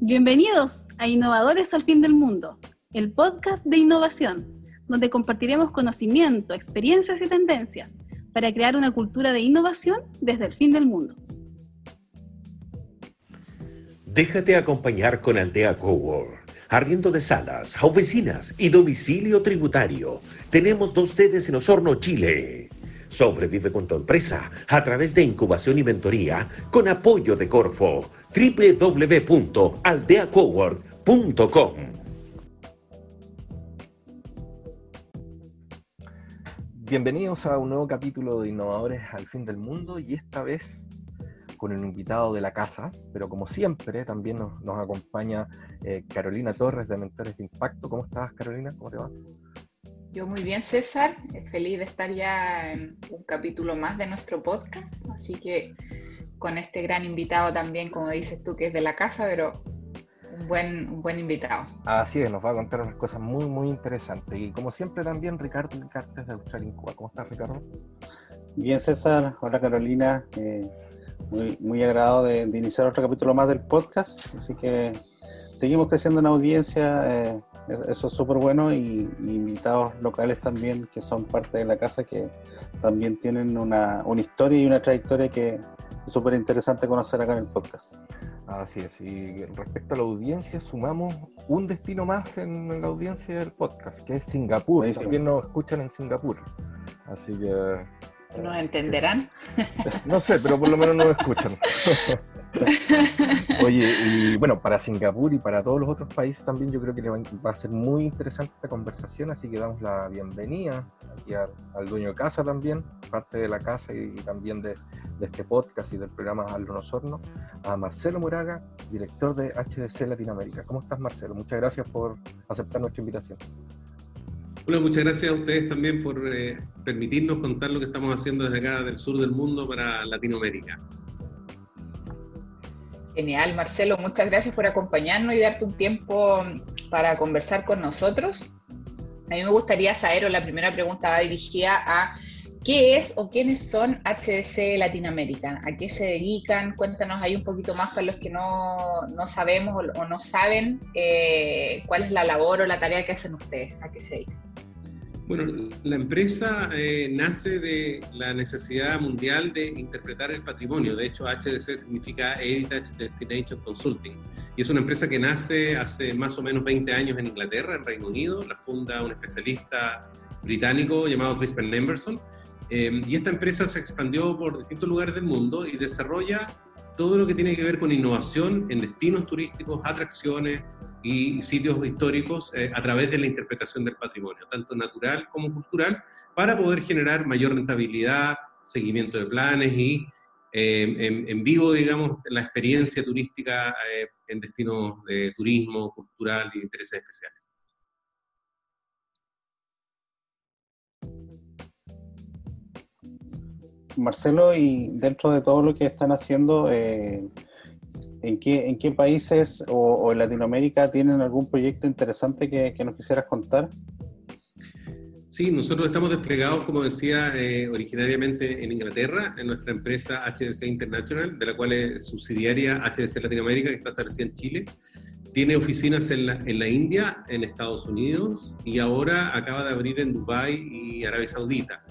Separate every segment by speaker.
Speaker 1: Bienvenidos a Innovadores al Fin del Mundo, el podcast de innovación, donde compartiremos conocimiento, experiencias y tendencias para crear una cultura de innovación desde el fin del mundo.
Speaker 2: Déjate acompañar con Aldea Cowork. Arriendo de salas, oficinas y domicilio tributario. Tenemos dos sedes en Osorno, Chile. Sobrevive con tu empresa a través de incubación y mentoría con apoyo de Corfo. www.aldeacowork.com
Speaker 3: Bienvenidos a un nuevo capítulo de Innovadores al Fin del Mundo y esta vez con un invitado de la casa, pero como siempre también nos, acompaña eh, Carolina Torres de Mentores de Impacto. ¿Cómo estás Carolina? ¿Cómo te va?
Speaker 4: Yo muy bien, César. Feliz de estar ya en un capítulo más de nuestro podcast. Así que con este gran invitado también, como dices tú, que es de la casa, pero un buen, un buen invitado.
Speaker 3: Así es, nos va a contar unas cosas muy, muy interesantes. Y como siempre también, Ricardo Cartes de Australia ¿Cómo estás, Ricardo?
Speaker 5: Bien, César. Hola, Carolina. Eh, muy, muy agradado de, iniciar otro capítulo más del podcast. Así que seguimos creciendo en audiencia. Eh, eso es súper bueno y, invitados locales también que son parte de la casa que también tienen una, una historia y una trayectoria que es súper interesante conocer acá en el podcast.
Speaker 3: Así es, y respecto a la audiencia, sumamos un destino más en la audiencia del podcast, que es Singapur. También nos escuchan en Singapur. Así que
Speaker 4: ¿Nos entenderán?
Speaker 3: No sé, pero por lo menos nos escuchan. Oye, y bueno, para Singapur y para todos los otros países también yo creo que va a ser muy interesante esta conversación, así que damos la bienvenida aquí al, dueño de casa también, parte de la casa y, también de, este podcast y del programa Aldo Horno, a Marcelo Moraga, director de HDC Latinoamérica. ¿Cómo estás, Marcelo? Muchas gracias por aceptar nuestra invitación.
Speaker 6: Hola, muchas gracias a ustedes también por eh, permitirnos contar lo que estamos haciendo desde acá del sur del mundo para Latinoamérica.
Speaker 4: Genial, Marcelo, muchas gracias por acompañarnos y darte un tiempo para conversar con nosotros. A mí me gustaría saber, o la primera pregunta va dirigida a qué es o quiénes son HDC Latinoamérica, a qué se dedican, cuéntanos ahí un poquito más para los que no, no sabemos o, no saben eh, cuál es la labor o la tarea que hacen ustedes, a qué se dedican.
Speaker 6: Bueno, la empresa eh, nace de la necesidad mundial de interpretar el patrimonio. De hecho, HDC significa Heritage Destination Consulting. Y es una empresa que nace hace más o menos 20 años en Inglaterra, en Reino Unido. La funda un especialista británico llamado Crispin Emerson. Eh, y esta empresa se expandió por distintos lugares del mundo y desarrolla todo lo que tiene que ver con innovación en destinos turísticos, atracciones, y sitios históricos eh, a través de la interpretación del patrimonio, tanto natural como cultural, para poder generar mayor rentabilidad, seguimiento de planes y eh, en, vivo, digamos, la experiencia turística eh, en destinos de turismo, cultural y intereses especiales.
Speaker 5: Marcelo, y dentro de todo lo que están haciendo, ¿En qué, ¿En qué países o, en Latinoamérica tienen algún proyecto interesante que, nos quisieras contar?
Speaker 6: Sí, nosotros estamos desplegados, como decía, eh, originariamente en Inglaterra, en nuestra empresa HDC International, de la cual es subsidiaria HDC Latinoamérica, que está establecida en Chile. Tiene oficinas en la, en la India, en Estados Unidos y ahora acaba de abrir en Dubái y Arabia Saudita.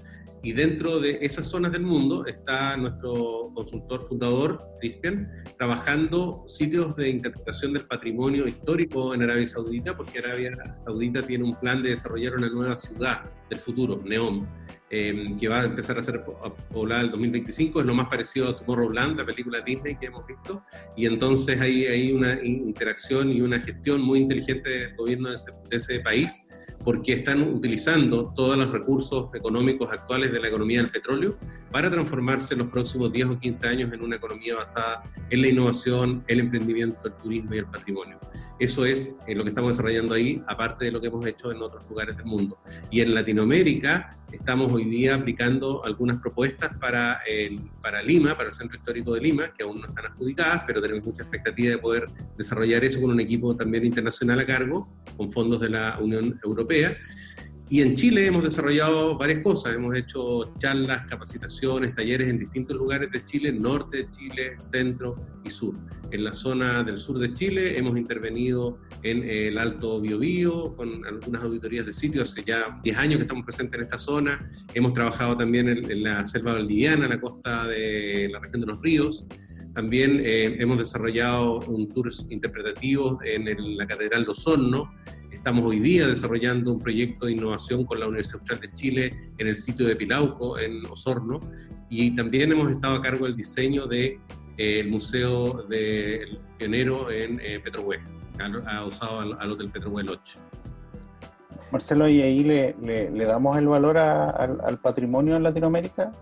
Speaker 6: Y dentro de esas zonas del mundo está nuestro consultor fundador, Cristian, trabajando sitios de interpretación del patrimonio histórico en Arabia Saudita, porque Arabia Saudita tiene un plan de desarrollar una nueva ciudad del futuro, Neom, em, que va a empezar a ser poblada en el 2025. Es lo más parecido a Tomorrowland, la película Disney que hemos visto. Y entonces hay, hay una interacción y una gestión muy inteligente del gobierno de ese, de ese país porque están utilizando todos los recursos económicos actuales de la economía del petróleo para transformarse en los próximos 10 o 15 años en una economía basada en la innovación, el emprendimiento, el turismo y el patrimonio. Eso es eh, lo que estamos desarrollando ahí, aparte de lo que hemos hecho en otros lugares del mundo. Y en Latinoamérica estamos hoy día aplicando algunas propuestas para, para Lima, para el Centro Histórico de Lima, que aún no están adjudicadas, pero tenemos mucha expectativa de poder desarrollar eso con un equipo también internacional a cargo, con fondos de la Unión Europea Y en Chile hemos desarrollado varias cosas, hemos hecho charlas, capacitaciones, talleres en distintos lugares de Chile, norte de Chile, centro y sur. En la zona del sur de Chile hemos intervenido en el Alto Biobío con algunas auditorías de sitios, hace ya 10 años que estamos presentes en esta zona. Hemos trabajado también en, la selva valdiviana, la costa de la región de los ríos. También eh, hemos desarrollado un tour interpretativo en la Catedral de Osorno, Estamos hoy día desarrollando un proyecto de innovación con la Universidad Austral de Chile en el sitio de Pilauco, en Osorno, y también hemos estado a cargo del diseño del de, eh, Museo del Pionero en eh, Petrohue, adosado al, al, Hotel Petrohue Lodge.
Speaker 5: Marcelo, ¿y ahí le, le, damos el valor al, al patrimonio en Latinoamérica?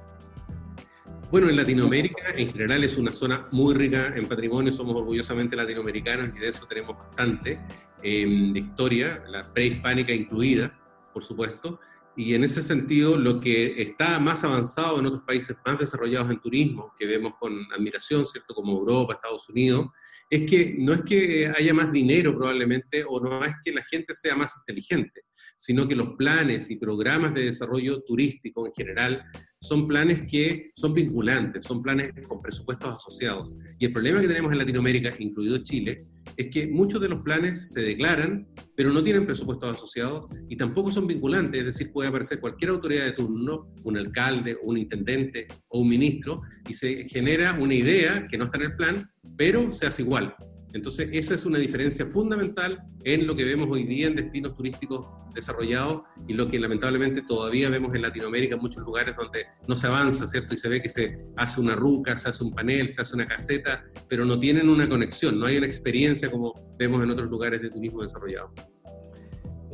Speaker 6: Bueno, en Latinoamérica en general es una zona muy rica en patrimonio, somos orgullosamente latinoamericanos y de eso tenemos bastante de historia, la prehispánica incluida, por supuesto, y en ese sentido lo que está más avanzado en otros países más desarrollados en turismo, que vemos con admiración, ¿cierto? Como Europa, Estados Unidos, es que no es que haya más dinero probablemente o no es que la gente sea más inteligente, sino que los planes y programas de desarrollo turístico en general son planes que son vinculantes, son planes con presupuestos asociados. Y el problema que tenemos en Latinoamérica, incluido Chile, es que muchos de los planes se declaran, pero no tienen presupuestos asociados y tampoco son vinculantes, es decir, puede aparecer cualquier autoridad de turno, un alcalde, un intendente o un ministro, y se genera una idea que no está en el plan, pero se hace igual. Entonces, esa es una diferencia fundamental en lo que vemos hoy día en destinos turísticos desarrollados y lo que lamentablemente todavía vemos en Latinoamérica, muchos lugares donde no se avanza, ¿cierto? Y se ve que se hace una ruca, se hace un panel, se hace una caseta, pero no tienen una conexión, no hay una experiencia como vemos en otros lugares de turismo desarrollado.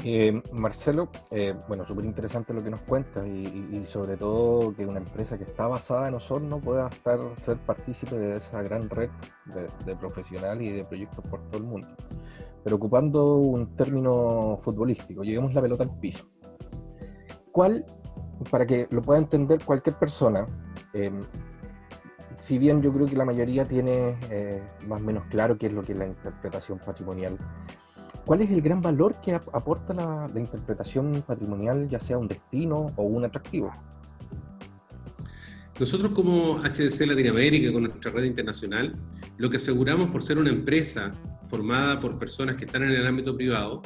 Speaker 3: Eh, Marcelo, eh, bueno, súper interesante lo que nos cuentas y, sobre todo que una empresa que está basada en Osorno pueda estar, ser partícipe de esa gran red de, profesionales y de proyectos por todo el mundo. Pero ocupando un término futbolístico, lleguemos la pelota al piso. ¿Cuál, para que lo pueda entender cualquier persona, em, si bien yo creo que la mayoría tiene eh, más o menos claro qué es lo que es la interpretación patrimonial, ¿Cuál es el gran valor que aporta la, interpretación patrimonial, ya sea un destino o un atractivo?
Speaker 6: Nosotros como HDC Latinoamérica, con nuestra red internacional, lo que aseguramos por ser una empresa formada por personas que están en el ámbito privado,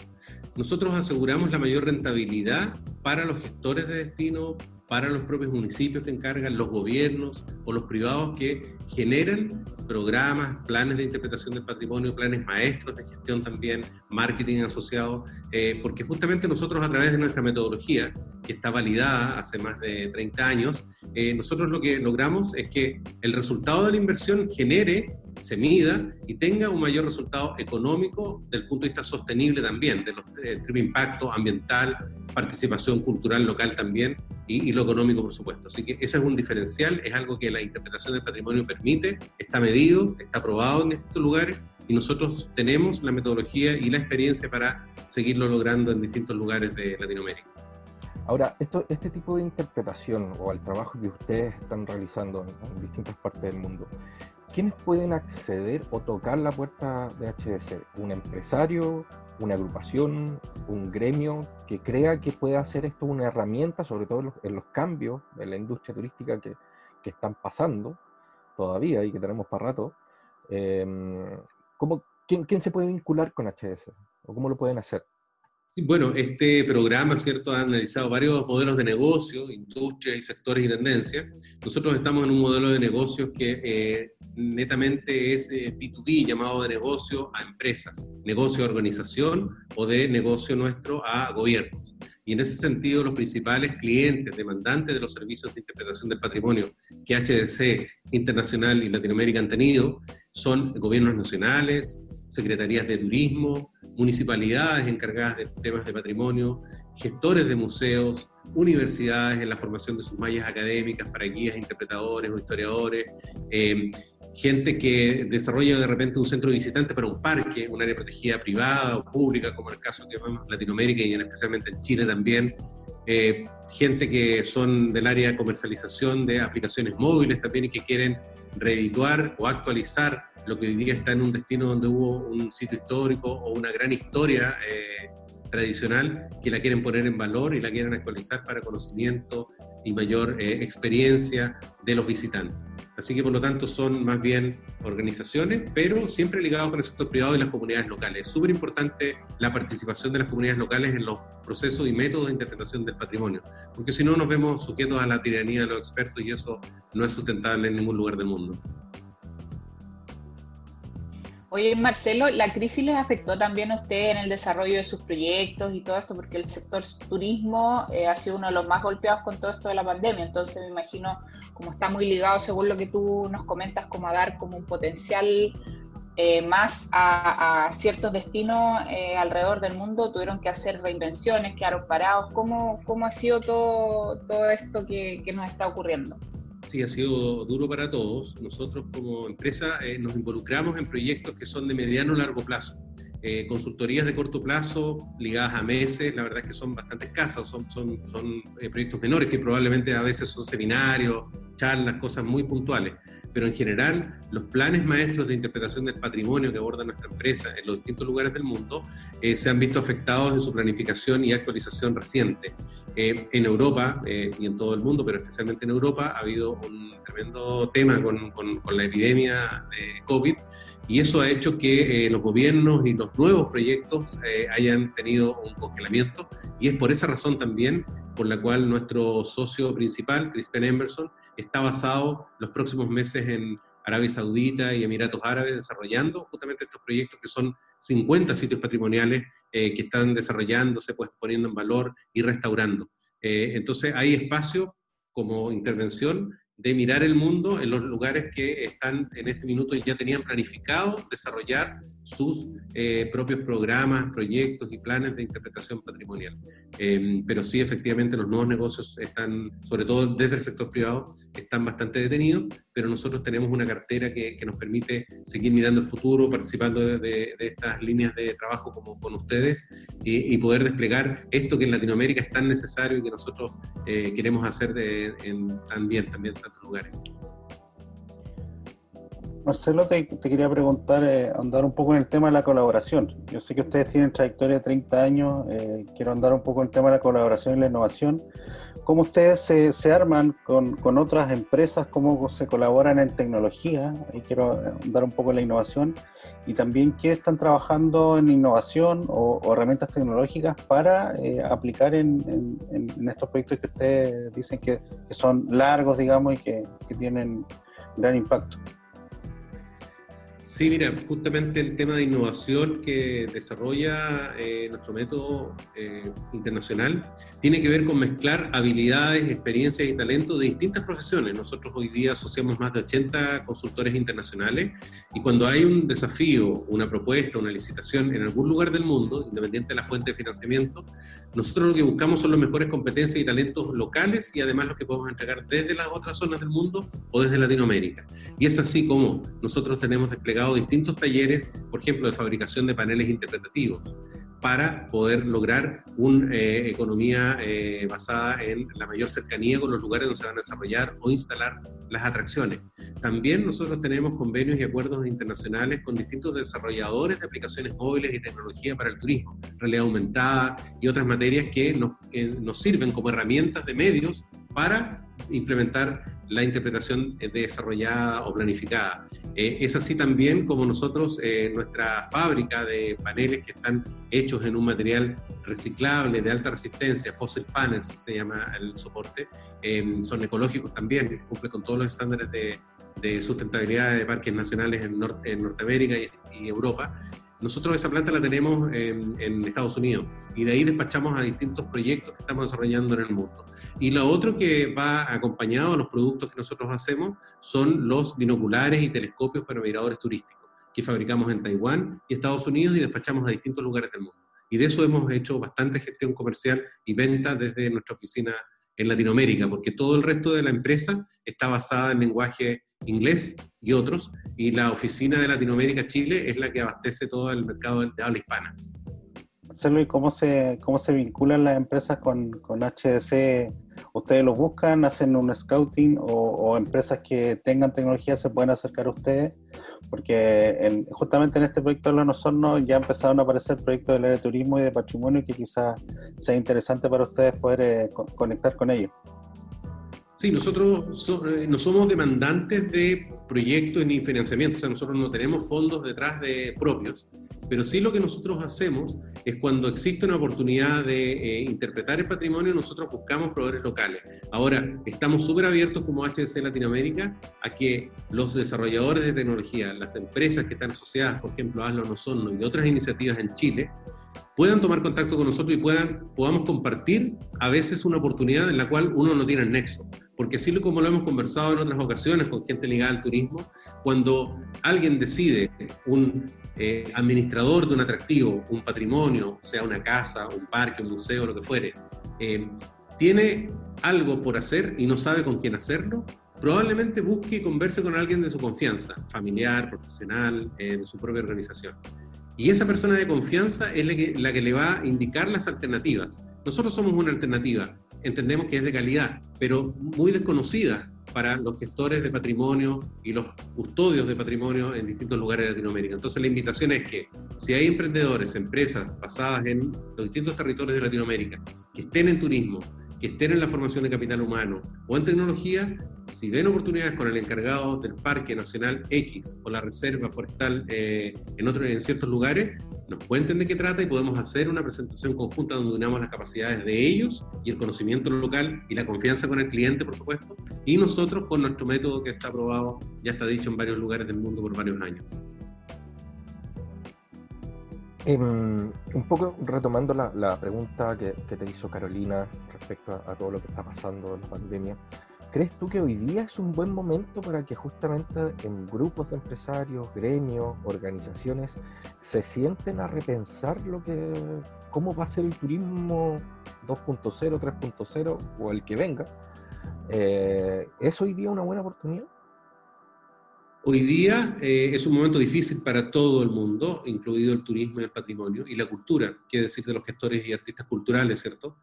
Speaker 6: nosotros aseguramos la mayor rentabilidad para los gestores de destino, para los propios municipios que encargan, los gobiernos o los privados que generan programas, planes de interpretación del patrimonio, planes maestros de gestión también, marketing asociado, eh, porque justamente nosotros a través de nuestra metodología, que está validada hace más de 30 años, eh, nosotros lo que logramos es que el resultado de la inversión genere se mida y tenga un mayor resultado económico del punto de vista sostenible también, de los eh, impacto ambiental, participación cultural local también y, lo económico, por supuesto. Así que ese es un diferencial, es algo que la interpretación del patrimonio permite, está medido, está aprobado en estos lugares y nosotros tenemos la metodología y la experiencia para seguirlo logrando en distintos lugares de Latinoamérica.
Speaker 3: Ahora, esto, este tipo de interpretación o el trabajo que ustedes están realizando en distintas partes del mundo, ¿quiénes pueden acceder o tocar la puerta de HDC? ¿Un empresario, una agrupación, un gremio que crea que puede hacer esto una herramienta, sobre todo en los, cambios de la industria turística que, están pasando todavía y que tenemos para rato? Em, quién, ¿Quién se puede vincular con HDC? ¿O cómo lo pueden hacer?
Speaker 6: Bueno, este programa, ¿cierto?, ha analizado varios modelos de negocio, industrias y sectores y tendencias. Nosotros estamos en un modelo de negocios que eh, netamente es B2B, eh, llamado de negocio a empresa, negocio a organización o de negocio nuestro a gobiernos. Y en ese sentido, los principales clientes, demandantes de los servicios de interpretación del patrimonio que HDC Internacional y Latinoamérica han tenido, son gobiernos nacionales, secretarías de turismo, municipalidades encargadas de temas de patrimonio, gestores de museos, universidades en la formación de sus mallas académicas para guías, interpretadores o historiadores, eh, gente que desarrolla de repente un centro de visitantes para un parque, un área protegida privada o pública, como el caso que vemos en Latinoamérica y especialmente en Chile también, eh, gente que son del área de comercialización de aplicaciones móviles también y que quieren reedituar o actualizar lo que hoy día está en un destino donde hubo un sitio histórico o una gran historia eh, tradicional que la quieren poner en valor y la quieren actualizar para conocimiento y mayor eh, experiencia de los visitantes. Así que por lo tanto son más bien organizaciones, pero siempre ligados con el sector privado y las comunidades locales. Es súper importante la participación de las comunidades locales en los procesos y métodos de interpretación del patrimonio, porque si no nos vemos sujetos a la tiranía de los expertos y eso no es sustentable en ningún lugar del mundo.
Speaker 4: Oye, Marcelo, ¿la crisis les afectó también a usted en el desarrollo de sus proyectos y todo esto? Porque el sector turismo eh, ha sido uno de los más golpeados con todo esto de la pandemia. Entonces, me imagino, como está muy ligado, según lo que tú nos comentas, como a dar como un potencial eh, más a, ciertos destinos eh, alrededor del mundo, tuvieron que hacer reinvenciones, quedaron parados. ¿Cómo, cómo ha sido todo, todo esto que, que nos está ocurriendo?
Speaker 6: Sí, ha sido duro para todos. Nosotros como empresa eh, nos involucramos en proyectos que son de mediano o largo plazo. Eh, consultorías de corto plazo ligadas a meses, la verdad es que son bastante escasas, son, eh, proyectos menores que probablemente a veces son seminarios, charlas, cosas muy puntuales. Pero en general, los planes maestros de interpretación del patrimonio que aborda nuestra empresa en los distintos lugares del mundo se han visto afectados en su planificación y actualización reciente. En Europa y en todo el mundo, pero especialmente en Europa, ha habido un tremendo tema con, con, con la epidemia de COVID y eso ha hecho que eh, los gobiernos y los nuevos proyectos eh, hayan tenido un congelamiento y es por esa razón también por la cual nuestro socio principal, Cristian Emerson, está basado los próximos meses en Arabia Saudita y Emiratos Árabes desarrollando justamente estos proyectos que son 50 sitios patrimoniales eh, que están desarrollándose, pues poniendo en valor y restaurando. entonces hay espacio como intervención de mirar el mundo en los lugares que están en este minuto y ya tenían planificado desarrollar sus eh, propios programas, proyectos y planes de interpretación patrimonial. Em, pero sí, efectivamente, los nuevos negocios están, sobre todo desde el sector privado, están bastante detenidos, pero nosotros tenemos una cartera que, nos permite seguir mirando el futuro, participando de, estas líneas de trabajo como con ustedes y, poder desplegar esto que en Latinoamérica es tan necesario y que nosotros eh, queremos hacer de, en, también, también en tantos lugares.
Speaker 5: Marcelo, te, quería preguntar, eh, andar un poco en el tema de la colaboración. Yo sé que ustedes tienen trayectoria de 30 años, eh, quiero andar un poco en el tema de la colaboración y la innovación. ¿Cómo ustedes se, arman con, otras empresas? ¿Cómo se colaboran en tecnología? Ahí quiero andar un poco en la innovación. Y también, ¿qué están trabajando en innovación o, herramientas tecnológicas para eh, aplicar en, estos proyectos que ustedes dicen que, son largos, digamos, y que tienen gran impacto?
Speaker 6: Sí, mira, justamente el tema de innovación que desarrolla eh, nuestro método eh, internacional tiene que ver con mezclar habilidades, experiencias y talentos de distintas profesiones. Nosotros hoy día asociamos más de 80 consultores internacionales y cuando hay un desafío, una propuesta, una licitación en algún lugar del mundo, independiente de la fuente de financiamiento, nosotros lo que buscamos son las mejores competencias y talentos locales y además los que podemos entregar desde las otras zonas del mundo o desde Latinoamérica. Y es así como nosotros tenemos desplegado distintos talleres, por ejemplo, de fabricación de paneles interpretativos, para poder lograr una eh, economía eh, basada en la mayor cercanía con los lugares donde se van a desarrollar o instalar las atracciones. También nosotros tenemos convenios y acuerdos internacionales con distintos desarrolladores de aplicaciones móviles y tecnología para el turismo, realidad aumentada y otras materias que nos, nos sirven como herramientas de medios para implementar la interpretación desarrollada o planificada. Eh, es así también como nosotros, eh, nuestra fábrica de paneles que están hechos en un material reciclable de alta resistencia, fossil panels se llama el soporte, em, son ecológicos también, cumple con todos los estándares de, sustentabilidad de parques nacionales en, Norteamérica y, Europa. Nosotros esa planta la tenemos en, Estados Unidos y de ahí despachamos a distintos proyectos que estamos desarrollando en el mundo. Y lo otro que va acompañado a los productos que nosotros hacemos son los binoculares y telescopios para miradores turísticos, que fabricamos en Taiwán y Estados Unidos y despachamos a distintos lugares del mundo. Y de eso hemos hecho bastante gestión comercial y venta desde nuestra oficina en Latinoamérica, porque todo el resto de la empresa está basada en lenguaje inglés y otros, y la oficina de Latinoamérica Chile es la que abastece todo el mercado de habla hispana.
Speaker 5: Marcelo, ¿y cómo se, cómo se vinculan las empresas con, con HDC? ¿Ustedes los buscan, hacen un scouting o, empresas que tengan tecnología se pueden acercar a ustedes? Porque justamente en este proyecto de los ya empezaron a aparecer proyectos del área de turismo y de patrimonio que quizás sea interesante para ustedes poder eh, conectar con ellos.
Speaker 6: Sí, nosotros eh, no somos demandantes de proyectos ni financiamiento, o sea, nosotros no tenemos fondos detrás de propios, pero sí lo que nosotros hacemos es cuando existe una oportunidad de eh, interpretar el patrimonio, nosotros buscamos proveedores locales. Ahora, estamos súper abiertos como HDC Latinoamérica a que los desarrolladores de tecnología, las empresas que están asociadas, por ejemplo, Aslo Osorno y otras iniciativas en Chile, puedan tomar contacto con nosotros y puedan, podamos compartir a veces una oportunidad en la cual uno no tiene el nexo. Porque así como lo hemos conversado en otras ocasiones con gente ligada al turismo, cuando alguien decide, un eh, administrador de un atractivo, un patrimonio, sea una casa, un parque, un museo, lo que fuere, eh, tiene algo por hacer y no sabe con quién hacerlo, probablemente busque y converse con alguien de su confianza, familiar, profesional, eh, su propia organización. Y esa persona de confianza es la que, la que, le va a indicar las alternativas. Nosotros somos una alternativa, entendemos que es de calidad, pero muy desconocida para los gestores de patrimonio y los custodios de patrimonio en distintos lugares de Latinoamérica. Entonces la invitación es que si hay emprendedores, empresas basadas en los distintos territorios de Latinoamérica, que estén en turismo, que estén en la formación de capital humano o en tecnología, si ven oportunidades con el encargado del Parque Nacional X o la Reserva Forestal eh, en, otros, en ciertos lugares, nos cuenten de qué trata y podemos hacer una presentación conjunta donde unamos las capacidades de ellos y el conocimiento local y la confianza con el cliente, por supuesto, y nosotros con nuestro método que está aprobado, ya está dicho en varios lugares del mundo por varios años.
Speaker 3: Em, un poco retomando la, pregunta que, te hizo Carolina respecto a, todo lo que está pasando en la pandemia, ¿crees tú que hoy día es un buen momento para que justamente en grupos de empresarios, gremios, organizaciones se sienten a repensar lo que, cómo va a ser el turismo 2.0, 3.0 o el que venga? Eh, ¿Es hoy día una buena oportunidad?
Speaker 6: Hoy día eh, es un momento difícil para todo el mundo, incluido el turismo y el patrimonio y la cultura, quiere decir de los gestores y artistas culturales, ¿cierto?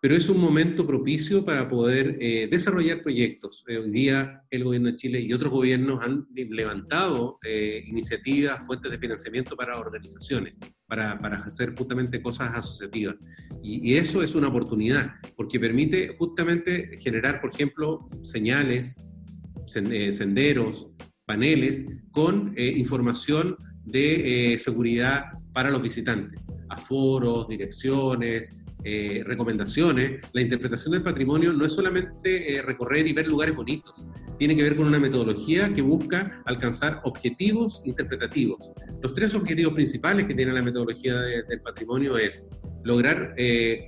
Speaker 6: Pero es un momento propicio para poder eh, desarrollar proyectos. Eh, hoy día el gobierno de Chile y otros gobiernos han levantado iniciativas, fuentes de financiamiento para organizaciones, para, para hacer justamente cosas asociativas. Y, y eso es una oportunidad, porque permite justamente generar, por ejemplo, señales, senderos, paneles con eh, información de eh, seguridad para los visitantes, aforos, direcciones, eh, recomendaciones. La interpretación del patrimonio no es solamente recorrer y ver lugares bonitos, tiene que ver con una metodología que busca alcanzar objetivos interpretativos. Los tres objetivos principales que tiene la metodología del patrimonio es lograr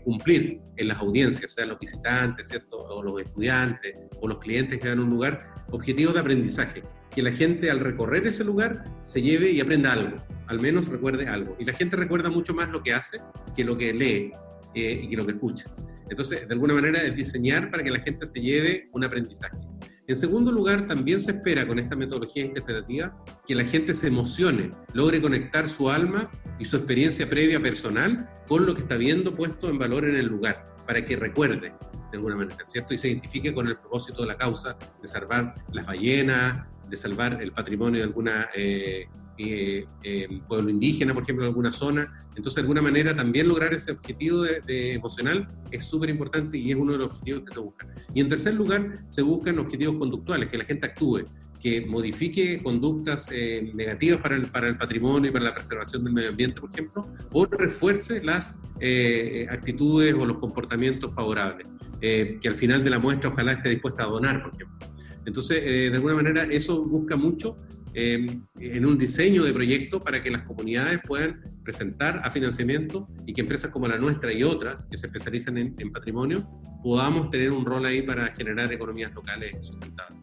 Speaker 6: cumplir en las audiencias, sean los visitantes, ¿cierto? o los estudiantes, o los clientes que dan un lugar, objetivos de aprendizaje que la gente al recorrer ese lugar se lleve y aprenda algo, al menos recuerde algo. Y la gente recuerda mucho más lo que hace que lo que lee eh, y que lo que escucha. Entonces, de alguna manera es diseñar para que la gente se lleve un aprendizaje. En segundo lugar, también se espera con esta metodología interpretativa que la gente se emocione, logre conectar su alma y su experiencia previa personal con lo que está viendo puesto en valor en el lugar, para que recuerde de alguna manera, ¿cierto? Y se identifique con el propósito de la causa de salvar las ballenas, de salvar el patrimonio de alguna eh, eh, eh, pueblo indígena, por ejemplo, en alguna zona. Entonces, de alguna manera, también lograr ese objetivo de, emocional es súper importante y es uno de los objetivos que se buscan. Y en tercer lugar, se buscan objetivos conductuales, que la gente actúe, que modifique conductas negativas para el, para el patrimonio y para la preservación del medio ambiente, por ejemplo, o refuerce las actitudes o los comportamientos favorables, que al final de la muestra ojalá esté dispuesta a donar, por ejemplo. Entonces, eh, de alguna manera, eso busca mucho eh, en un diseño de proyecto para que las comunidades puedan presentar a financiamiento y que empresas como la nuestra y otras que se especializan en, patrimonio podamos tener un rol ahí para generar economías locales sustentables.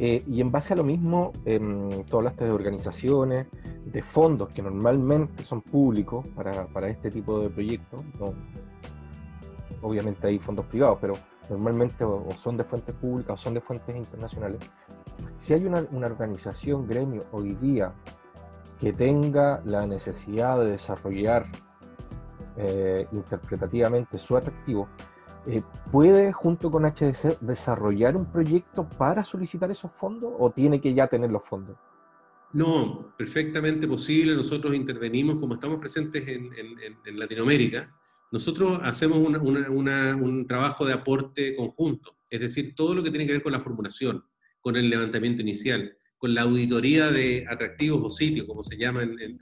Speaker 3: Eh, y en base a lo mismo, eh, tú hablaste de organizaciones, de fondos que normalmente son públicos para, para este tipo de proyectos. Obviamente hay fondos privados, pero normalmente o, son de fuentes públicas o son de fuentes internacionales, si hay una, organización, gremio hoy día que tenga la necesidad de desarrollar eh, interpretativamente su atractivo, eh, ¿puede junto con HDC desarrollar un proyecto para solicitar esos fondos o tiene que ya tener los fondos?
Speaker 6: No, perfectamente posible. Nosotros intervenimos, como estamos presentes en, Latinoamérica, nosotros hacemos un trabajo de aporte conjunto, es decir, todo lo que tiene que ver con la formulación, con el levantamiento inicial, con la auditoría de atractivos o sitios, como se llama en,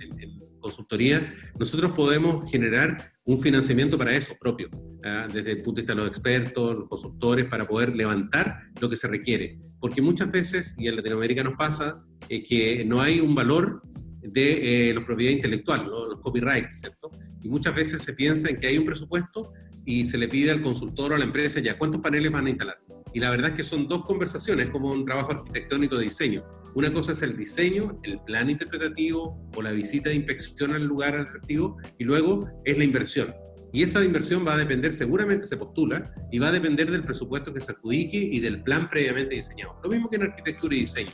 Speaker 6: consultoría, nosotros podemos generar un financiamiento para eso propio, ¿ah? desde el punto de vista de los expertos, los consultores, para poder levantar lo que se requiere. Porque muchas veces, y en Latinoamérica nos pasa, eh, que no hay un valor de eh, la propiedad intelectual, los copyrights, ¿cierto? Y muchas veces se piensa en que hay un presupuesto y se le pide al consultor o a la empresa ya cuántos paneles van a instalar. Y la verdad es que son dos conversaciones, como un trabajo arquitectónico de diseño. Una cosa es el diseño, el plan interpretativo o la visita de inspección al lugar atractivo, y luego es la inversión. Y esa inversión va a depender, seguramente se postula, y va a depender del presupuesto que se adjudique y del plan previamente diseñado. Lo mismo que en arquitectura y diseño.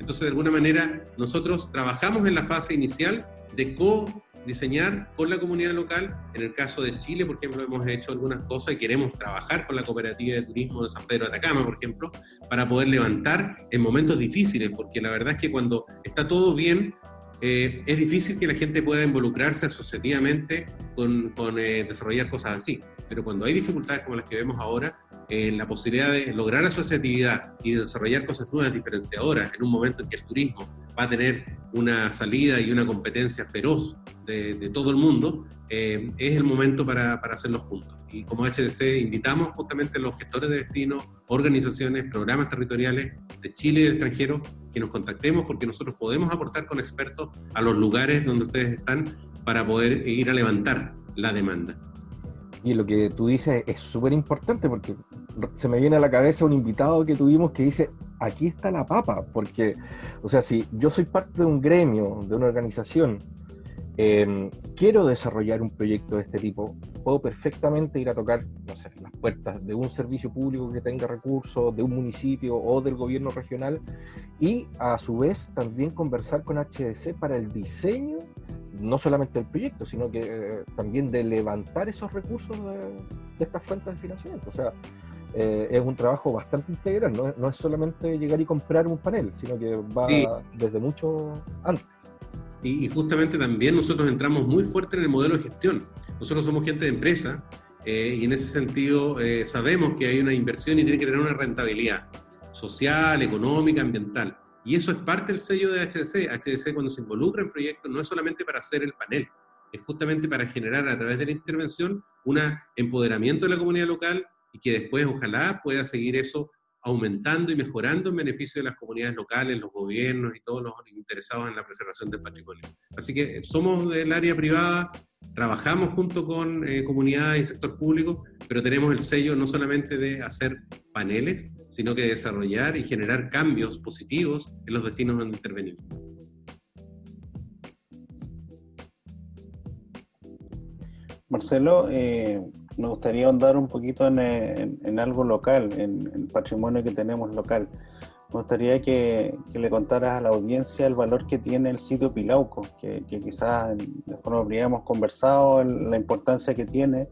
Speaker 6: Entonces, de alguna manera, nosotros trabajamos en la fase inicial de co diseñar con la comunidad local. En el caso de Chile, por ejemplo, hemos hecho algunas cosas y queremos trabajar con la cooperativa de turismo de San Pedro de Atacama, por ejemplo, para poder levantar en momentos difíciles, porque la verdad es que cuando está todo bien, eh, es difícil que la gente pueda involucrarse asociativamente con, con eh, desarrollar cosas así. Pero cuando hay dificultades como las que vemos ahora, eh, la posibilidad de lograr asociatividad y desarrollar cosas nuevas, diferenciadoras, en un momento en que el turismo va a tener una salida y una competencia feroz de, todo el mundo, eh, es el momento para, para, hacerlo juntos. Y como HDC invitamos justamente a los gestores de destino, organizaciones, programas territoriales de Chile y del extranjero que nos contactemos porque nosotros podemos aportar con expertos a los lugares donde ustedes están para poder ir a levantar la demanda.
Speaker 3: Y lo que tú dices es súper importante porque se me viene a la cabeza un invitado que tuvimos que dice, aquí está la papa, porque, o sea, si yo soy parte de un gremio, de una organización, em, quiero desarrollar un proyecto de este tipo, puedo perfectamente ir a tocar, no sé, las puertas de un servicio público que tenga recursos, de un municipio o del gobierno regional, y a su vez también conversar con HDC para el diseño no solamente del proyecto, sino que eh, también de levantar esos recursos de, estas fuentes de financiamiento. O sea, eh, es un trabajo bastante integral, no, es solamente llegar y comprar un panel, sino que va desde mucho antes.
Speaker 6: Y, justamente también nosotros entramos muy fuerte en el modelo de gestión. Nosotros somos gente de empresa eh, y en ese sentido sabemos que hay una inversión y tiene que tener una rentabilidad social, económica, ambiental. Y eso es parte del sello de HDC. HDC cuando se involucra en proyectos no es solamente para hacer el panel, es justamente para generar a través de la intervención un empoderamiento de la comunidad local y que después ojalá pueda seguir eso aumentando y mejorando en beneficio de las comunidades locales, los gobiernos y todos los interesados en la preservación del patrimonio. Así que somos del área privada, trabajamos junto con eh, comunidades y sector público, pero tenemos el sello no solamente de hacer paneles, sino que de desarrollar y generar cambios positivos en los destinos donde intervenimos.
Speaker 5: Marcelo, eh, me gustaría ahondar un poquito en, algo local, en, el patrimonio que tenemos local. Me gustaría que, le contaras a la audiencia el valor que tiene el sitio Pilauco, que, quizás después habríamos conversado, la importancia que tiene,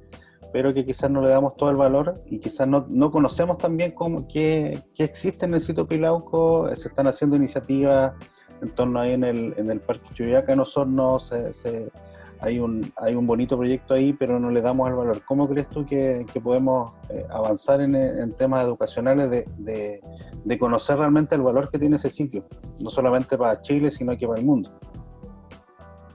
Speaker 5: pero que quizás no le damos todo el valor y quizás no, no conocemos también cómo, qué, qué, existe en el sitio Pilauco. Se están haciendo iniciativas en torno ahí en el, en el Parque Chuyaca, en Osorno, se, se hay un, hay un bonito proyecto ahí, pero no le damos el valor. ¿Cómo crees tú que, podemos eh, avanzar en, temas educacionales de, de, conocer realmente el valor que tiene ese sitio? No solamente para Chile, sino que para el mundo.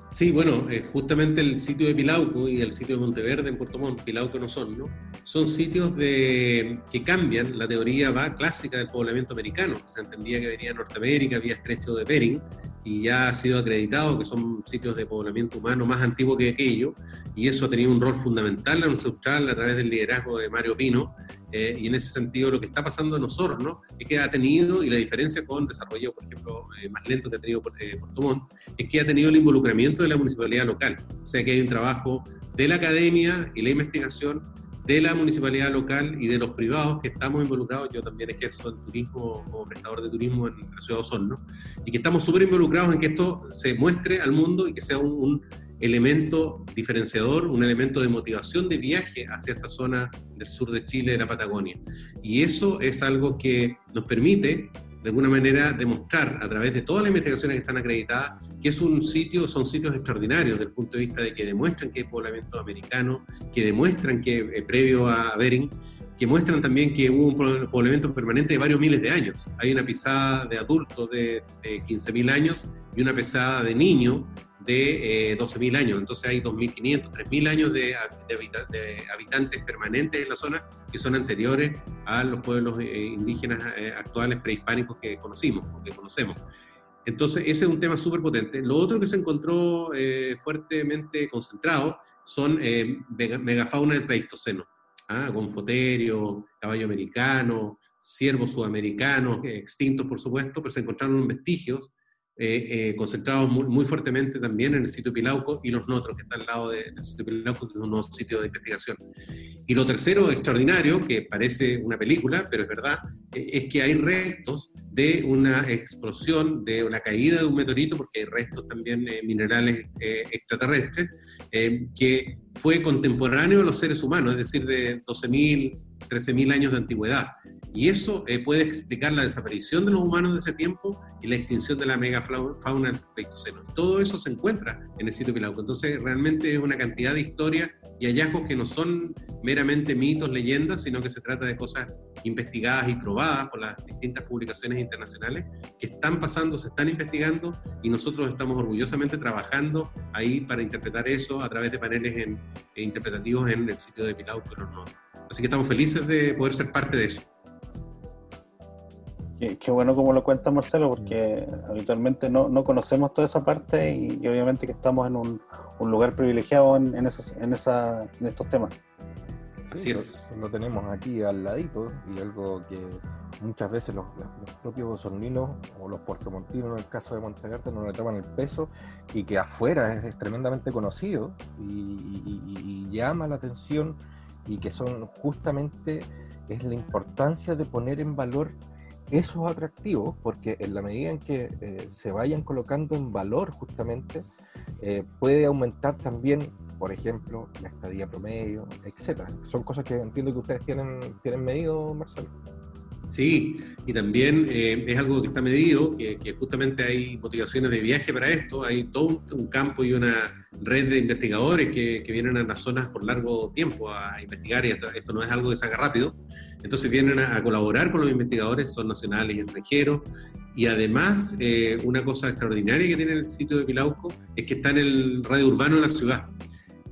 Speaker 6: Sí, bueno, eh, justamente el sitio de Pilauco y el sitio de Monteverde en Puerto Montt, Pilauco no son, ¿no? Son sitios de, que cambian la teoría va clásica del poblamiento americano. Se entendía que venía de Norteamérica, había estrecho de Bering, y ya ha sido acreditado que son sitios de poblamiento humano más antiguos que aquello, y eso ha tenido un rol fundamental en Austral a través del liderazgo de Mario Pino, eh, y en ese sentido lo que está pasando en Osorno es que ha tenido, y la diferencia con desarrollo, por ejemplo, eh, más lento que ha tenido eh, Puerto Montt, es que ha tenido el involucramiento de la municipalidad local, o sea que hay un trabajo de la academia y la investigación de la municipalidad local y de los privados que estamos involucrados, yo también ejerzo en turismo como prestador de turismo en la ciudad de Osorno, y que estamos súper involucrados en que esto se muestre al mundo y que sea un, elemento diferenciador, un elemento de motivación de viaje hacia esta zona del sur de Chile, de la Patagonia. Y eso es algo que nos permite, de alguna manera demostrar a través de todas las investigaciones que están acreditadas que es un sitio, son sitios extraordinarios desde el punto de vista de que demuestran que hay poblamiento americano, que demuestran que eh, previo a Bering, que muestran también que hubo un poblamiento permanente de varios miles de años. Hay una pisada de adultos de, de 15.000 años y una pisada de niños de eh, 12.000 años. Entonces hay 2.500, 3.000 años de, de, habitantes permanentes en la zona que son anteriores a los pueblos eh, indígenas eh, actuales prehispánicos que conocimos que conocemos. Entonces, ese es un tema súper potente. Lo otro que se encontró eh, fuertemente concentrado son megafauna del Pleistoceno. ¿ah? Gonfoterio, caballo americano, ciervos sudamericanos, extintos por supuesto, pero se encontraron vestigios eh, eh, concentrados muy, fuertemente también en el sitio Pilauco y los Notros, que está al lado del sitio Pilauco, que es un nuevo sitio de investigación. Y lo tercero extraordinario, que parece una película, pero es verdad, eh, es que hay restos de una explosión, de una caída de un meteorito, porque hay restos también minerales extraterrestres, que fue contemporáneo a los seres humanos, es decir, de 12.000, 13.000 años de antigüedad. Y eso eh, puede explicar la desaparición de los humanos de ese tiempo y la extinción de la megafauna del Pleistoceno. Todo eso se encuentra en el sitio Pilauco. Entonces, realmente es una cantidad de historias y hallazgos que no son meramente mitos, leyendas, sino que se trata de cosas investigadas y probadas por las distintas publicaciones internacionales que están pasando, se están investigando y nosotros estamos orgullosamente trabajando ahí para interpretar eso a través de paneles en, interpretativos en el sitio de Pilauco. Así que estamos felices de poder ser parte de eso.
Speaker 5: Qué, bueno como lo cuenta Marcelo, porque habitualmente no, no, conocemos toda esa parte y, obviamente que estamos en un, un lugar privilegiado en, en, esos, en, esa, en estos temas.
Speaker 3: Así es. Lo, tenemos aquí al ladito y algo que muchas veces los, los propios sorninos o los puertomontinos en el caso de Montegarte no le toman el peso y que afuera es, tremendamente conocido y, llama la atención y que son justamente es la importancia de poner en valor esos atractivos, porque en la medida en que eh, se vayan colocando en valor justamente, eh, puede aumentar también, por ejemplo, la estadía promedio, etcétera. Son cosas que entiendo que ustedes tienen, tienen medido, Marcelo.
Speaker 6: Sí, y también eh, es algo que está medido, que, justamente hay motivaciones de viaje para esto, hay todo un, campo y una red de investigadores que, vienen a las zonas por largo tiempo a investigar, y esto, no es algo que se haga rápido, entonces vienen a, colaborar con los investigadores, son nacionales y extranjeros, y además eh, una cosa extraordinaria que tiene el sitio de Pilauco es que está en el radio urbano de la ciudad.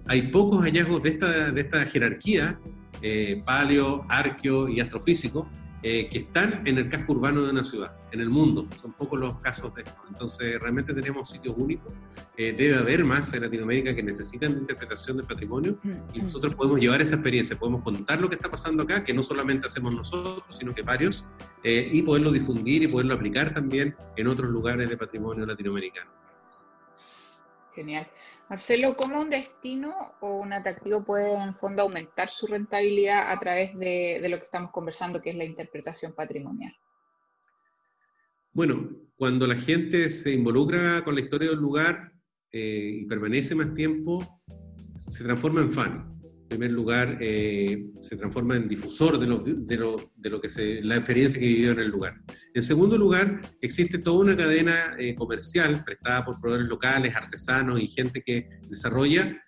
Speaker 6: Hay pocos hallazgos de esta, de esta jerarquía, eh, paleo, arqueo y astrofísico, eh, que están en el casco urbano de una ciudad, en el mundo. Son pocos los casos de esto. Entonces, realmente tenemos sitios únicos. Eh, debe haber más en Latinoamérica que necesitan de interpretación del patrimonio y nosotros podemos llevar esta experiencia, podemos contar lo que está pasando acá, que no solamente hacemos nosotros, sino que varios, eh, y poderlo difundir y poderlo aplicar también en otros lugares de patrimonio latinoamericano.
Speaker 4: Genial. Marcelo, ¿cómo un destino o un atractivo puede en fondo aumentar su rentabilidad a través de, lo que estamos conversando, que es la interpretación patrimonial?
Speaker 6: Bueno, cuando la gente se involucra con la historia del lugar eh, y permanece más tiempo, se transforma en fan primer lugar, eh, se transforma en difusor de lo, de lo, de lo que se, la experiencia que vivió en el lugar. En segundo lugar, existe toda una cadena eh, comercial prestada por proveedores locales, artesanos y gente que desarrolla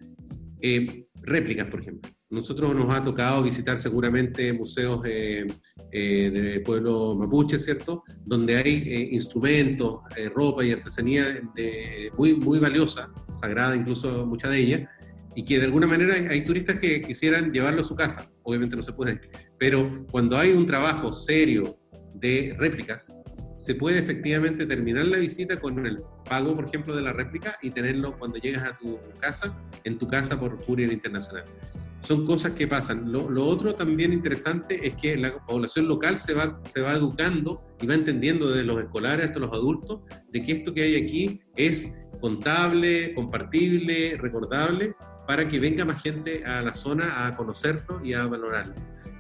Speaker 6: eh, réplicas, por ejemplo. Nosotros nos ha tocado visitar seguramente museos de pueblo mapuche, ¿cierto? Donde hay instrumentos, ropa y artesanía de, muy, muy valiosa, sagrada incluso mucha de ella, y que de alguna manera hay, turistas que quisieran llevarlo a su casa, obviamente no se puede, pero cuando hay un trabajo serio de réplicas, se puede efectivamente terminar la visita con el pago, por ejemplo, de la réplica y tenerlo cuando llegas a tu casa, en tu casa por courier internacional. Son cosas que pasan. Lo, lo, otro también interesante es que la población local se va, se va educando y va entendiendo desde los escolares hasta los adultos de que esto que hay aquí es contable, compartible, recordable para que venga más gente a la zona a conocerlo y a valorarlo.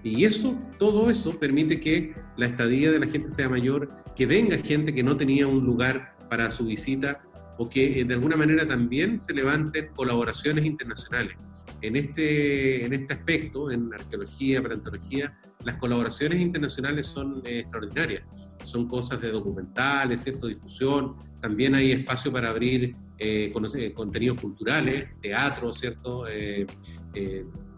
Speaker 6: Y eso, todo eso permite que la estadía de la gente sea mayor, que venga gente que no tenía un lugar para su visita o que eh, de alguna manera también se levanten colaboraciones internacionales. En este, en este aspecto, en arqueología, paleontología, las colaboraciones internacionales son eh, extraordinarias. Son cosas de documentales, ¿cierto? Difusión. También hay espacio para abrir eh, eh, contenidos culturales, teatro, ¿cierto?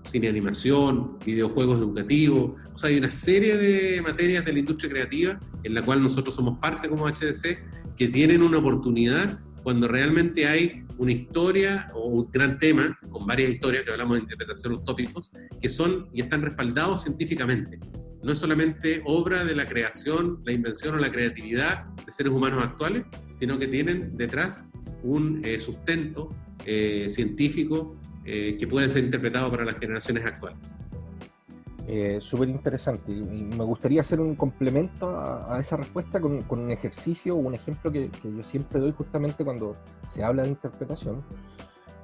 Speaker 6: cine animación, videojuegos educativos. O sea, hay una serie de materias de la industria creativa en la cual nosotros somos parte como HDC que tienen una oportunidad cuando realmente hay una historia o un gran tema, con varias historias que hablamos de interpretación los tópicos, que son y están respaldados científicamente. No es solamente obra de la creación, la invención o la creatividad de seres humanos actuales, sino que tienen detrás un eh, sustento eh, científico eh, que puede ser interpretado para las generaciones actuales.
Speaker 3: Eh, Súper interesante. Me gustaría hacer un complemento a, esa respuesta con, un ejercicio o un ejemplo que, yo siempre doy justamente cuando se habla de interpretación,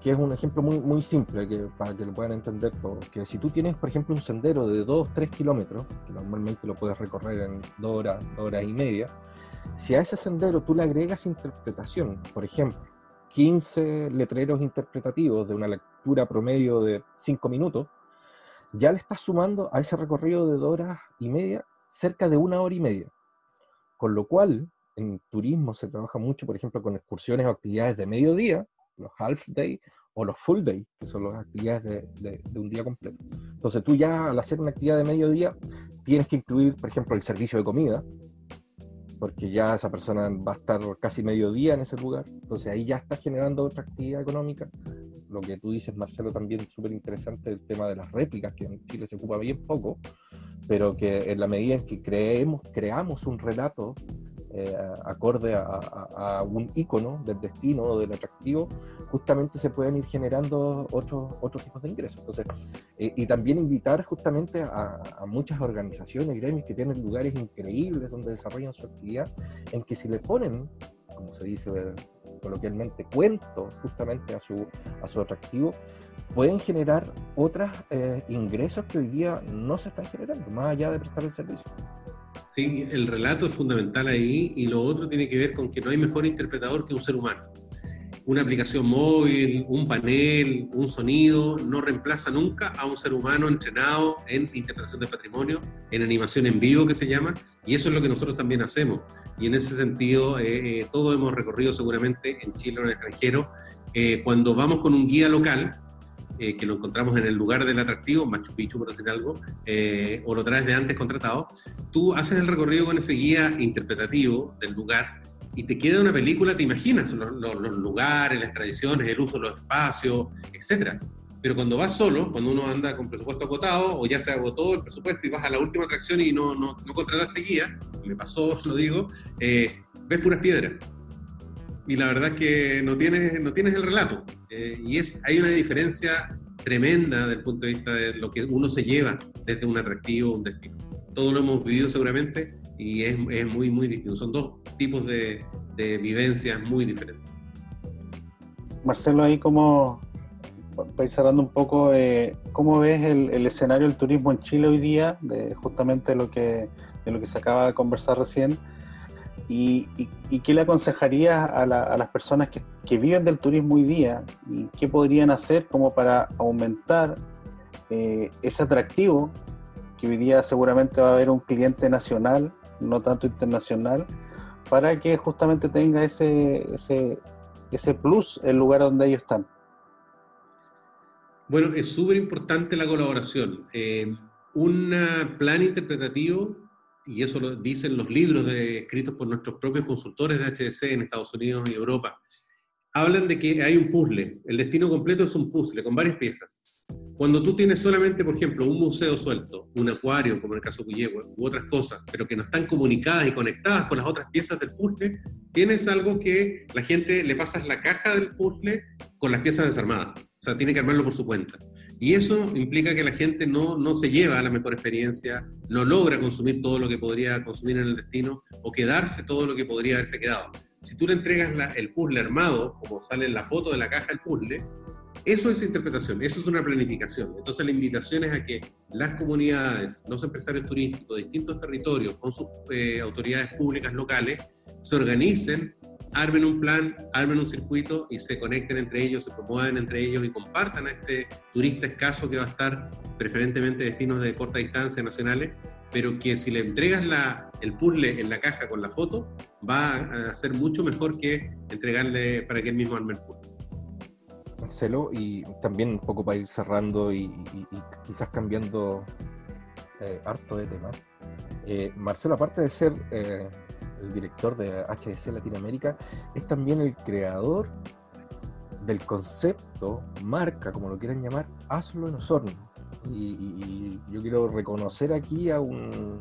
Speaker 3: que es un ejemplo muy, muy simple que, para que lo puedan entender todos. Que si tú tienes, por ejemplo, un sendero de 2-3 kilómetros, que normalmente lo puedes recorrer en 2 horas, 2 horas y media, si a ese sendero tú le agregas interpretación, por ejemplo, 15 letreros interpretativos de una lectura promedio de 5 minutos, ya le estás sumando a ese recorrido de dos horas y media cerca de una hora y media. Con lo cual, en turismo se trabaja mucho, por ejemplo, con excursiones o actividades de mediodía, los half day o los full day, que son las actividades de, un día completo. Entonces tú ya al hacer una actividad de mediodía tienes que incluir, por ejemplo, el servicio de comida, porque ya esa persona va a estar casi mediodía en ese lugar, entonces ahí ya está generando otra actividad económica. Lo que tú dices, Marcelo, también súper interesante el tema de las réplicas, que en Chile se ocupa bien poco, pero que en la medida en que creemos, creamos un relato eh, acorde a, un icono del destino o del atractivo, justamente se pueden ir generando otros otros tipos de ingresos. Entonces, eh, y también invitar justamente a, a, muchas organizaciones, gremios que tienen lugares increíbles donde desarrollan su actividad, en que si le ponen, como se dice coloquialmente cuento justamente a su, a su atractivo, pueden generar otros eh, ingresos que hoy día no se están generando, más allá de prestar el servicio.
Speaker 6: Sí, el relato es fundamental ahí y lo otro tiene que ver con que no hay mejor interpretador que un ser humano una aplicación móvil, un panel, un sonido, no reemplaza nunca a un ser humano entrenado en interpretación de patrimonio, en animación en vivo que se llama, y eso es lo que nosotros también hacemos. Y en ese sentido, eh, eh, todos hemos recorrido seguramente en Chile o en el extranjero, eh, cuando vamos con un guía local, que lo encontramos en el lugar del atractivo, Machu Picchu por decir algo, o lo traes de antes contratado, tú haces el recorrido con ese guía interpretativo del lugar y te queda una película, te imaginas los, lugares, las tradiciones, el uso de los espacios, etc. Pero cuando vas solo, cuando uno anda con presupuesto acotado o ya se agotó el presupuesto y vas a la última atracción y no, no, no contrataste guía, me pasó, lo digo, eh, ves puras piedras. Y la verdad es que no tienes, no tienes el relato. Eh, y es, hay una diferencia tremenda desde el punto de vista de lo que uno se lleva desde un atractivo un destino. Todos lo hemos vivido seguramente y es, es muy, muy distinto. Son dos tipos de, vivencias muy diferentes.
Speaker 5: Marcelo, ahí como, ir cerrando un poco, eh, ¿cómo ves el, el, escenario del turismo en Chile hoy día, de justamente lo que, de lo que se acaba de conversar recién? ¿Y, y, qué le aconsejarías a, a las personas que, que, viven del turismo hoy día y qué podrían hacer como para aumentar eh, ese atractivo que hoy día seguramente va a haber un cliente nacional no tanto internacional, para que justamente tenga ese, ese, ese plus el lugar donde ellos están.
Speaker 6: Bueno, es súper importante la colaboración. Eh, un plan interpretativo, y eso lo dicen los libros escritos por nuestros propios consultores de HDC en Estados Unidos y Europa, hablan de que hay un puzzle. El destino completo es un puzzle con varias piezas. Cuando tú tienes solamente, por ejemplo, un museo suelto, un acuario, como en el caso de Cuyehue, u otras cosas, pero que no están comunicadas y conectadas con las otras piezas del puzzle, tienes algo que la gente le pasas la caja del puzzle con las piezas desarmadas. O sea, tiene que armarlo por su cuenta. Y eso implica que la gente no, no se lleva a la mejor experiencia, no logra consumir todo lo que podría consumir en el destino o quedarse todo lo que podría haberse quedado. Si tú le entregas el puzzle armado, como sale en la foto de la caja del puzzle, eso es interpretación, eso es una planificación. Entonces la invitación es a que las comunidades, los empresarios turísticos distintos territorios, con sus eh, autoridades públicas locales, se organicen armen un plan, armen un circuito y se conecten entre ellos, se promuevan entre ellos y compartan a este turista escaso que va a estar preferentemente destinos de corta distancia nacionales, pero que si le entregas el puzzle en la caja con la foto, va a ser mucho mejor que entregarle para que él mismo arme el puzzle.
Speaker 3: Marcelo, y también un poco para ir cerrando y, quizás cambiando eh, harto de tema. Eh, Marcelo, aparte de ser eh, el director de HDC Latinoamérica, es también el creador del concepto, marca, como lo quieran llamar, Hazlo en Osorno. Y, yo quiero reconocer aquí a un,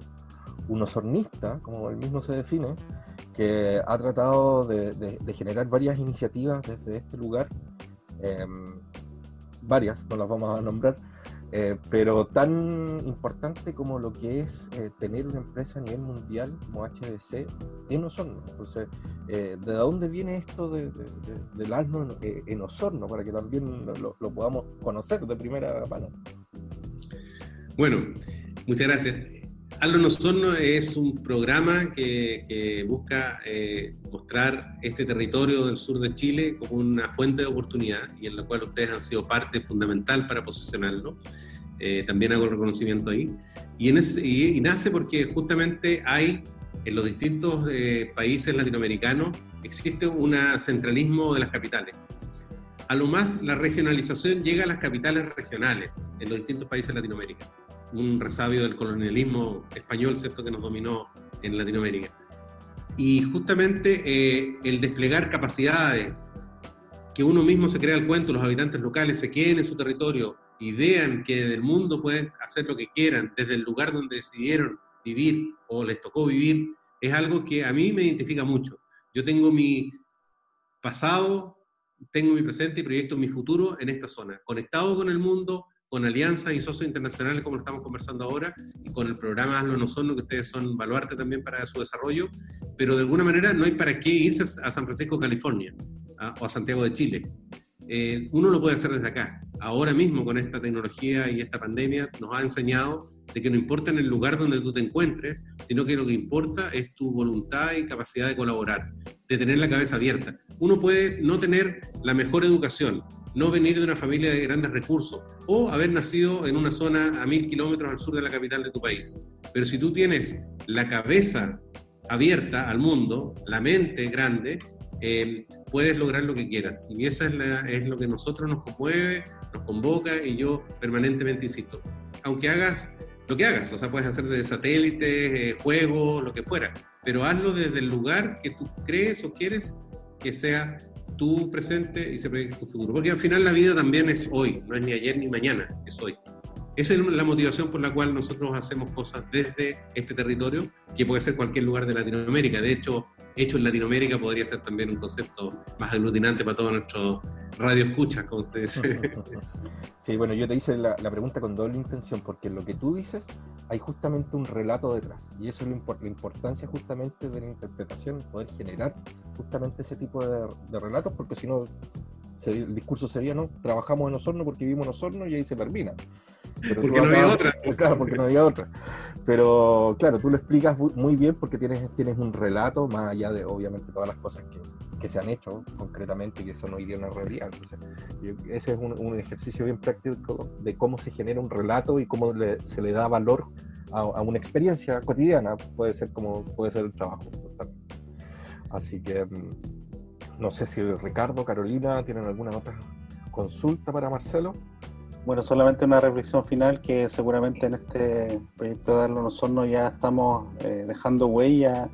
Speaker 3: osornista, como él mismo se define, que ha tratado de, generar varias iniciativas desde este lugar, em, varias, no las vamos a nombrar, eh, pero tan importante como lo que es eh, tener una empresa a nivel mundial como HDC en Osorno. Entonces, eh, ¿de dónde viene esto de, del asno en, Osorno? Para que también lo, podamos conocer de primera mano.
Speaker 6: Bueno, muchas gracias. Aldo en Osorno es un programa que, busca mostrar este territorio del sur de Chile como una fuente de oportunidad y en la cual ustedes han sido parte fundamental para posicionarlo. Eh, también hago el reconocimiento ahí. Y, y, nace porque justamente hay en los distintos eh, países latinoamericanos existe un centralismo de las capitales. A lo más la regionalización llega a las capitales regionales en los distintos países de Latinoamérica. Un resabio del colonialismo español, ¿cierto?, que nos dominó en Latinoamérica. Y justamente eh, el desplegar capacidades, que uno mismo se crea el cuento, los habitantes locales se queden en su territorio, idean que del mundo pueden hacer lo que quieran desde el lugar donde decidieron vivir o les tocó vivir, es algo que a mí me identifica mucho. Yo tengo mi pasado, tengo mi presente y proyecto mi futuro en esta zona, conectado con el mundo, con alianzas y socios internacionales como lo estamos conversando ahora, y con el programa Hazlo No Son, que ustedes son baluarte también para su desarrollo, pero de alguna manera no hay para qué irse a San Francisco, California, ¿ah? o a Santiago de Chile. Eh, uno lo puede hacer desde acá. Ahora mismo con esta tecnología y esta pandemia nos ha enseñado de que no importa en el lugar donde tú te encuentres, sino que lo que importa es tu voluntad y capacidad de colaborar, de tener la cabeza abierta. Uno puede no tener la mejor educación, no venir de una familia de grandes recursos o haber nacido en una zona a mil kilómetros al sur de la capital de tu país. Pero si tú tienes la cabeza abierta al mundo, la mente grande, eh, puedes lograr lo que quieras. Y eso es, lo que nosotros nos conmueve, nos convoca y yo permanentemente insisto. Aunque hagas lo que hagas, o sea, puedes hacer de satélites, eh, juegos, lo que fuera, pero hazlo desde el lugar que tú crees o quieres que sea tu presente y se proyecte tu futuro. Porque al final la vida también es hoy, no es ni ayer ni mañana, es hoy. Esa es la motivación por la cual nosotros hacemos cosas desde este territorio, que puede ser cualquier lugar de Latinoamérica. De hecho, hecho en Latinoamérica podría ser también un concepto más aglutinante para todos nuestros radioescuchas, como se dice.
Speaker 3: Sí, bueno, yo te hice la, pregunta con doble intención, porque lo que tú dices hay justamente un relato detrás, y eso es la importancia justamente de la interpretación, poder generar justamente ese tipo de, de relatos, porque si no, el discurso sería, no, trabajamos en Osorno porque vivimos en Osorno y ahí se termina
Speaker 6: porque no había otra.
Speaker 3: Claro, porque no había otra. Pero claro, tú lo explicas muy bien porque tienes, tienes un relato, más allá de obviamente todas las cosas que, que se han hecho concretamente y que eso no iría a una realidad. Entonces, ese es un, un, ejercicio bien práctico de cómo se genera un relato y cómo se le da valor a, a, una experiencia cotidiana. Puede ser como puede ser el trabajo. Así que mm, no sé si Ricardo, Carolina, tienen alguna otra consulta para Marcelo.
Speaker 5: Bueno, solamente una reflexión final que seguramente en este proyecto de Darlo Nosotros ya estamos eh, dejando huella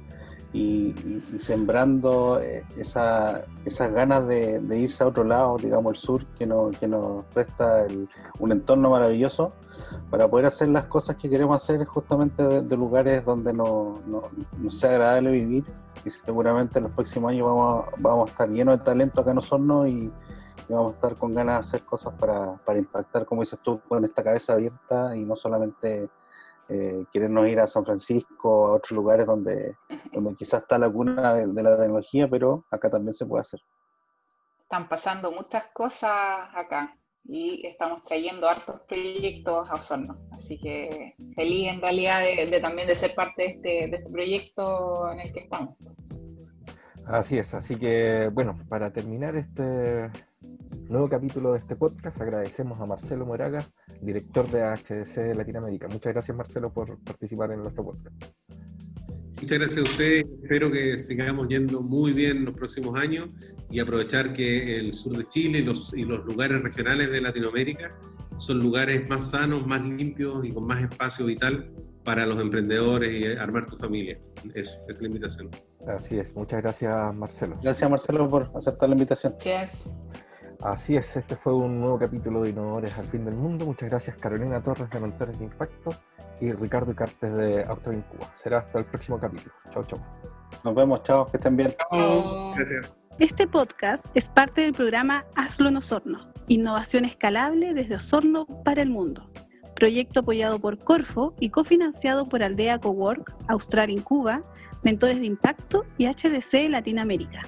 Speaker 5: y, sembrando eh, esa, esas ganas de, irse a otro lado, digamos el sur, que, no, que nos presta un entorno maravilloso para poder hacer las cosas que queremos hacer justamente de, lugares donde nos no, no sea agradable vivir. Y seguramente en los próximos años vamos, vamos a estar llenos de talento acá en Osorno y y vamos a estar con ganas de hacer cosas para, para impactar, como dices tú, con esta cabeza abierta y no solamente eh, querernos ir a San Francisco, a otros lugares donde, donde quizás está la cuna de, la tecnología, pero acá también se puede hacer.
Speaker 4: Están pasando muchas cosas acá y estamos trayendo hartos proyectos a Osorno. Así que feliz en realidad de, también de ser parte de este, de este proyecto en el que estamos.
Speaker 3: Así es, así que bueno, para terminar este nuevo capítulo de este podcast, agradecemos a Marcelo Moraga, director de HDC Latinoamérica. Muchas gracias Marcelo por participar en nuestro podcast.
Speaker 6: Muchas gracias a ustedes, espero que sigamos yendo muy bien en los próximos años y aprovechar que el sur de Chile y los, y los lugares regionales de Latinoamérica son lugares más sanos, más limpios y con más espacio vital para los emprendedores y armar tu familia. Eso, esa es la invitación.
Speaker 3: Así es, muchas gracias Marcelo.
Speaker 5: Gracias Marcelo por aceptar la invitación.
Speaker 4: Gracias.
Speaker 3: Así es, este fue un nuevo capítulo de Innovadores al Fin del Mundo. Muchas gracias Carolina Torres de Mentores de Impacto y Ricardo Cartes de Australia Cuba. Será hasta el próximo capítulo. Chao, chao.
Speaker 5: Nos vemos, chao, que estén bien.
Speaker 6: Chao, gracias.
Speaker 1: Este podcast es parte del programa Hazlo en Osorno, innovación escalable desde Osorno para el mundo. Proyecto apoyado por Corfo y cofinanciado por Aldea Cowork, Australia en Cuba, Mentores de Impacto y HDC Latinoamérica.